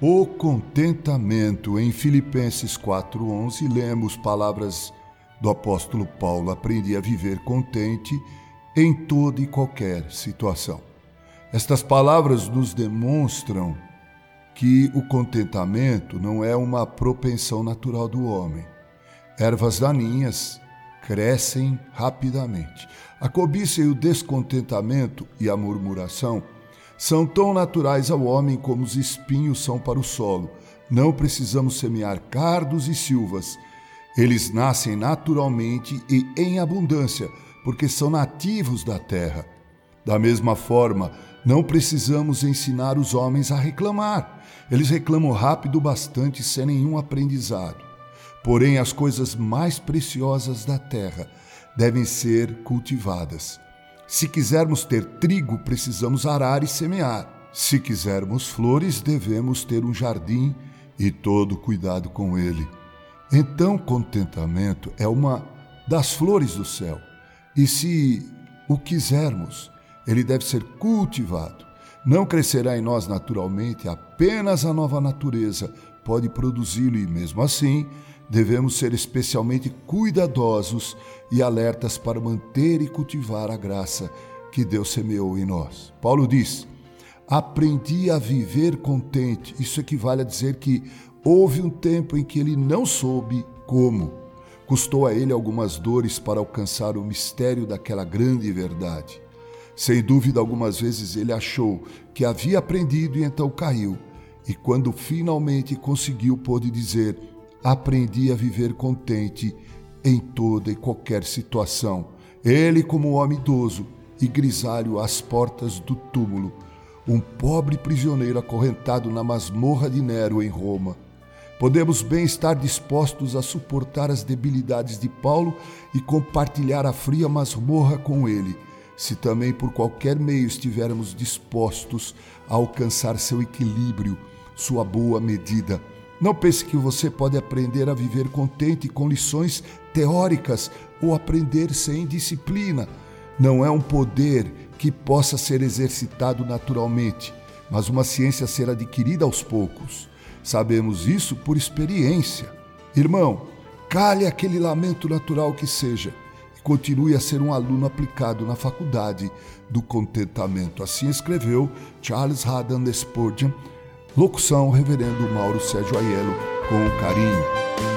O contentamento. Em Filipenses 4:11 lemos palavras do apóstolo Paulo: "Aprendi a viver contente em toda e qualquer situação". Estas palavras nos demonstram que o contentamento não é uma propensão natural do homem. Ervas daninhas crescem rapidamente. A cobiça e o descontentamento e a murmuração são tão naturais ao homem como os espinhos são para o solo. Não precisamos semear cardos e silvas. Eles nascem naturalmente e em abundância, porque são nativos da terra. Da mesma forma, não precisamos ensinar os homens a reclamar. Eles reclamam rápido bastante sem nenhum aprendizado. Porém, as coisas mais preciosas da terra devem ser cultivadas. Se quisermos ter trigo, precisamos arar e semear. Se quisermos flores, devemos ter um jardim e todo cuidado com ele. Então, contentamento é uma das flores do céu. E se o quisermos, ele deve ser cultivado. Não crescerá em nós naturalmente, apenas a nova natureza pode produzi-lo, e mesmo assim, devemos ser especialmente cuidadosos e alertas para manter e cultivar a graça que Deus semeou em nós. Paulo diz: Aprendi a viver contente. Isso equivale a dizer que houve um tempo em que ele não soube como. Custou a ele algumas dores para alcançar o mistério daquela grande verdade. Sem dúvida, algumas vezes ele achou que havia aprendido e então caiu. E quando finalmente conseguiu, pôde dizer: Aprendi a viver contente em toda e qualquer situação. Ele, como homem idoso e grisalho às portas do túmulo, um pobre prisioneiro acorrentado na masmorra de Nero em Roma. Podemos bem estar dispostos a suportar as debilidades de Paulo e compartilhar a fria masmorra com ele, se também por qualquer meio estivermos dispostos a alcançar seu equilíbrio, sua boa medida não pense que você pode aprender a viver contente com lições teóricas ou aprender sem disciplina. Não é um poder que possa ser exercitado naturalmente, mas uma ciência a ser adquirida aos poucos. Sabemos isso por experiência. Irmão, cale aquele lamento natural que seja e continue a ser um aluno aplicado na faculdade do contentamento. Assim escreveu Charles Haddon Spurgeon Locução, Reverendo Mauro Sérgio Aiello, com carinho.